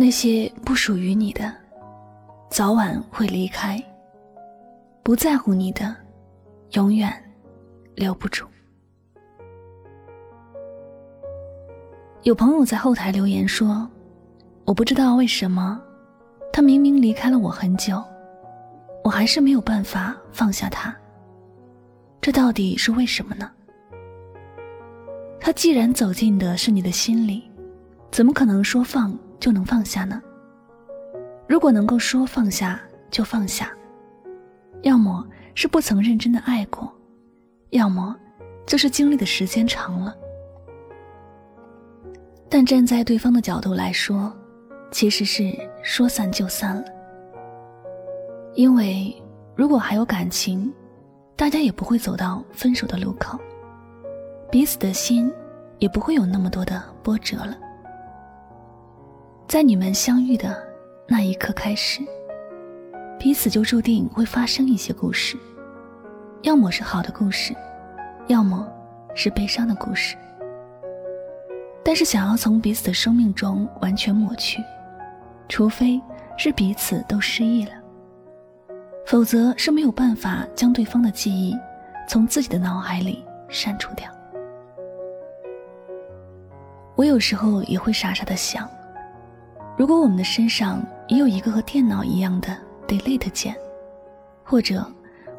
那些不属于你的，早晚会离开；不在乎你的，永远留不住。有朋友在后台留言说：“我不知道为什么，他明明离开了我很久，我还是没有办法放下他。这到底是为什么呢？他既然走进的是你的心里，怎么可能说放？”就能放下呢？如果能够说放下就放下，要么是不曾认真的爱过，要么就是经历的时间长了。但站在对方的角度来说，其实是说散就散了。因为如果还有感情，大家也不会走到分手的路口，彼此的心也不会有那么多的波折了。在你们相遇的那一刻开始，彼此就注定会发生一些故事，要么是好的故事，要么是悲伤的故事。但是想要从彼此的生命中完全抹去，除非是彼此都失忆了，否则是没有办法将对方的记忆从自己的脑海里删除掉。我有时候也会傻傻的想。如果我们的身上也有一个和电脑一样的 delete 键，或者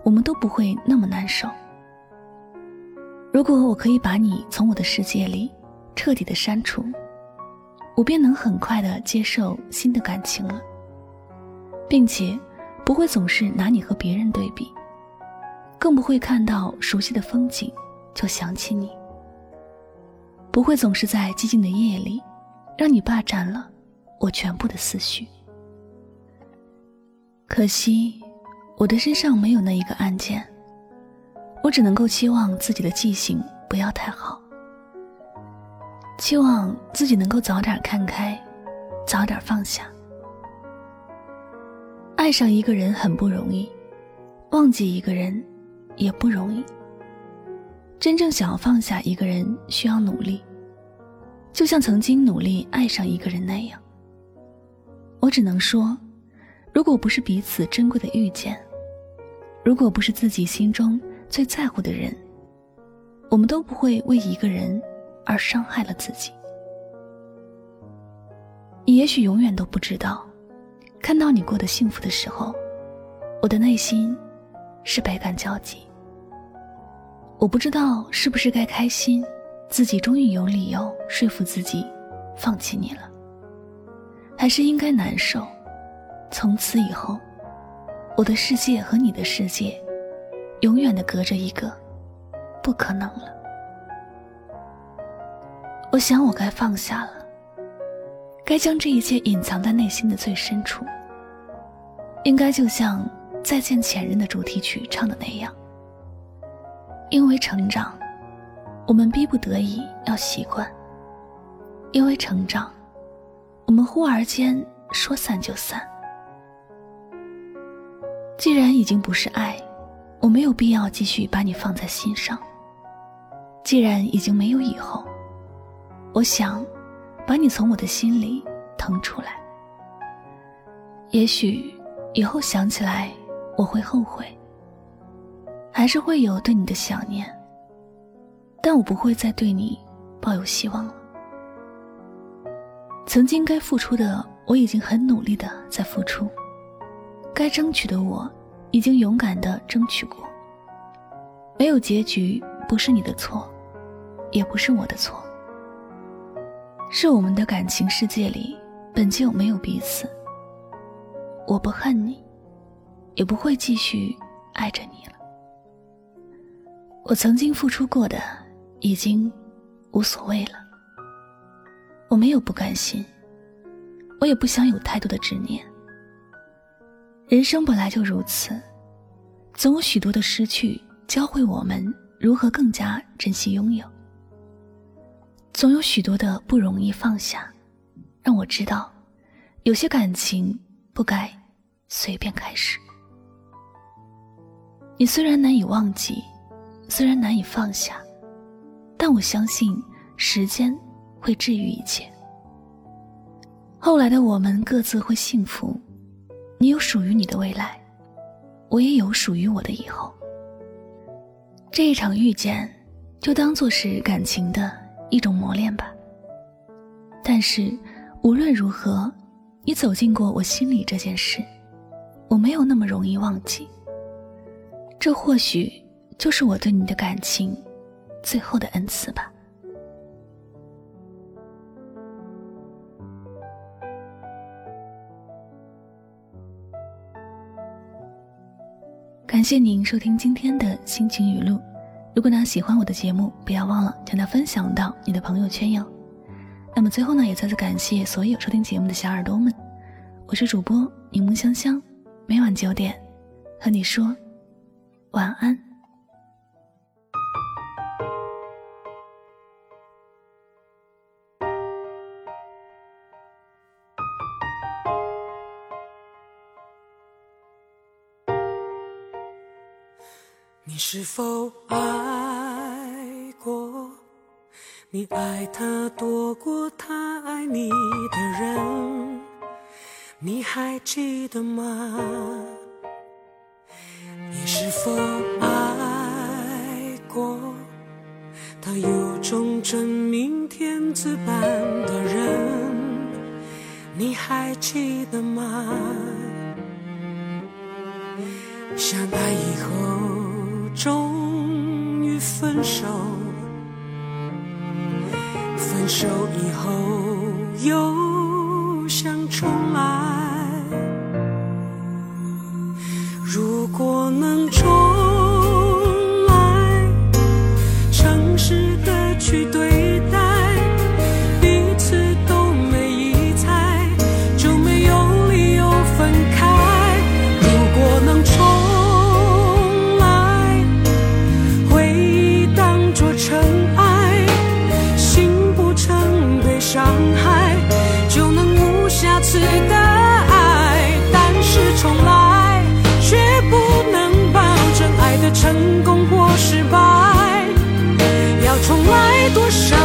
我们都不会那么难受。如果我可以把你从我的世界里彻底的删除，我便能很快的接受新的感情了，并且不会总是拿你和别人对比，更不会看到熟悉的风景就想起你，不会总是在寂静的夜里让你霸占了。我全部的思绪，可惜我的身上没有那一个按键，我只能够期望自己的记性不要太好，期望自己能够早点看开，早点放下。爱上一个人很不容易，忘记一个人也不容易。真正想要放下一个人，需要努力，就像曾经努力爱上一个人那样。我只能说，如果不是彼此珍贵的遇见，如果不是自己心中最在乎的人，我们都不会为一个人而伤害了自己。你也许永远都不知道，看到你过得幸福的时候，我的内心是百感交集。我不知道是不是该开心，自己终于有理由说服自己放弃你了。还是应该难受。从此以后，我的世界和你的世界，永远的隔着一个不可能了。我想，我该放下了，该将这一切隐藏在内心的最深处。应该就像《再见前任》的主题曲唱的那样，因为成长，我们逼不得已要习惯；因为成长。我们忽而间说散就散。既然已经不是爱，我没有必要继续把你放在心上。既然已经没有以后，我想把你从我的心里腾出来。也许以后想起来我会后悔，还是会有对你的想念，但我不会再对你抱有希望了。曾经该付出的，我已经很努力的在付出；该争取的，我已经勇敢的争取过。没有结局，不是你的错，也不是我的错。是我们的感情世界里本就没有彼此。我不恨你，也不会继续爱着你了。我曾经付出过的，已经无所谓了。我没有不甘心，我也不想有太多的执念。人生本来就如此，总有许多的失去教会我们如何更加珍惜拥有。总有许多的不容易放下，让我知道，有些感情不该随便开始。你虽然难以忘记。虽然难以放下，但我相信时间会治愈一切。后来的我们各自会幸福，你有属于你的未来，我也有属于我的以后。这一场遇见，就当做是感情的一种磨练吧。但是无论如何，你走进过我心里这件事，我没有那么容易忘记。这或许。就是我对你的感情，最后的恩赐吧。感谢您收听今天的心情语录。如果呢喜欢我的节目，不要忘了将它分享到你的朋友圈哟。那么最后呢，也再次感谢所有收听节目的小耳朵们。我是主播柠檬香香，每晚九点和你说晚安。你是否爱过？你爱他多过他爱你的人，你还记得吗？你是否爱过？他有种真命天子般的人，你还记得吗？相爱以后。终于分手，分手以后又想重来。如果能重。记得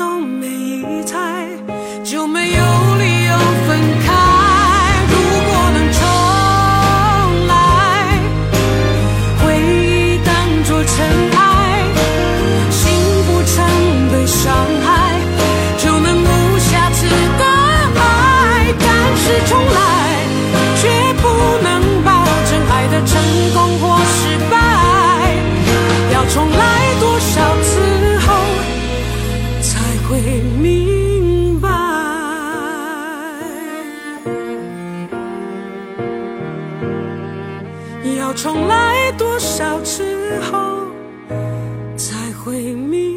都没一猜就没有理由分开。me.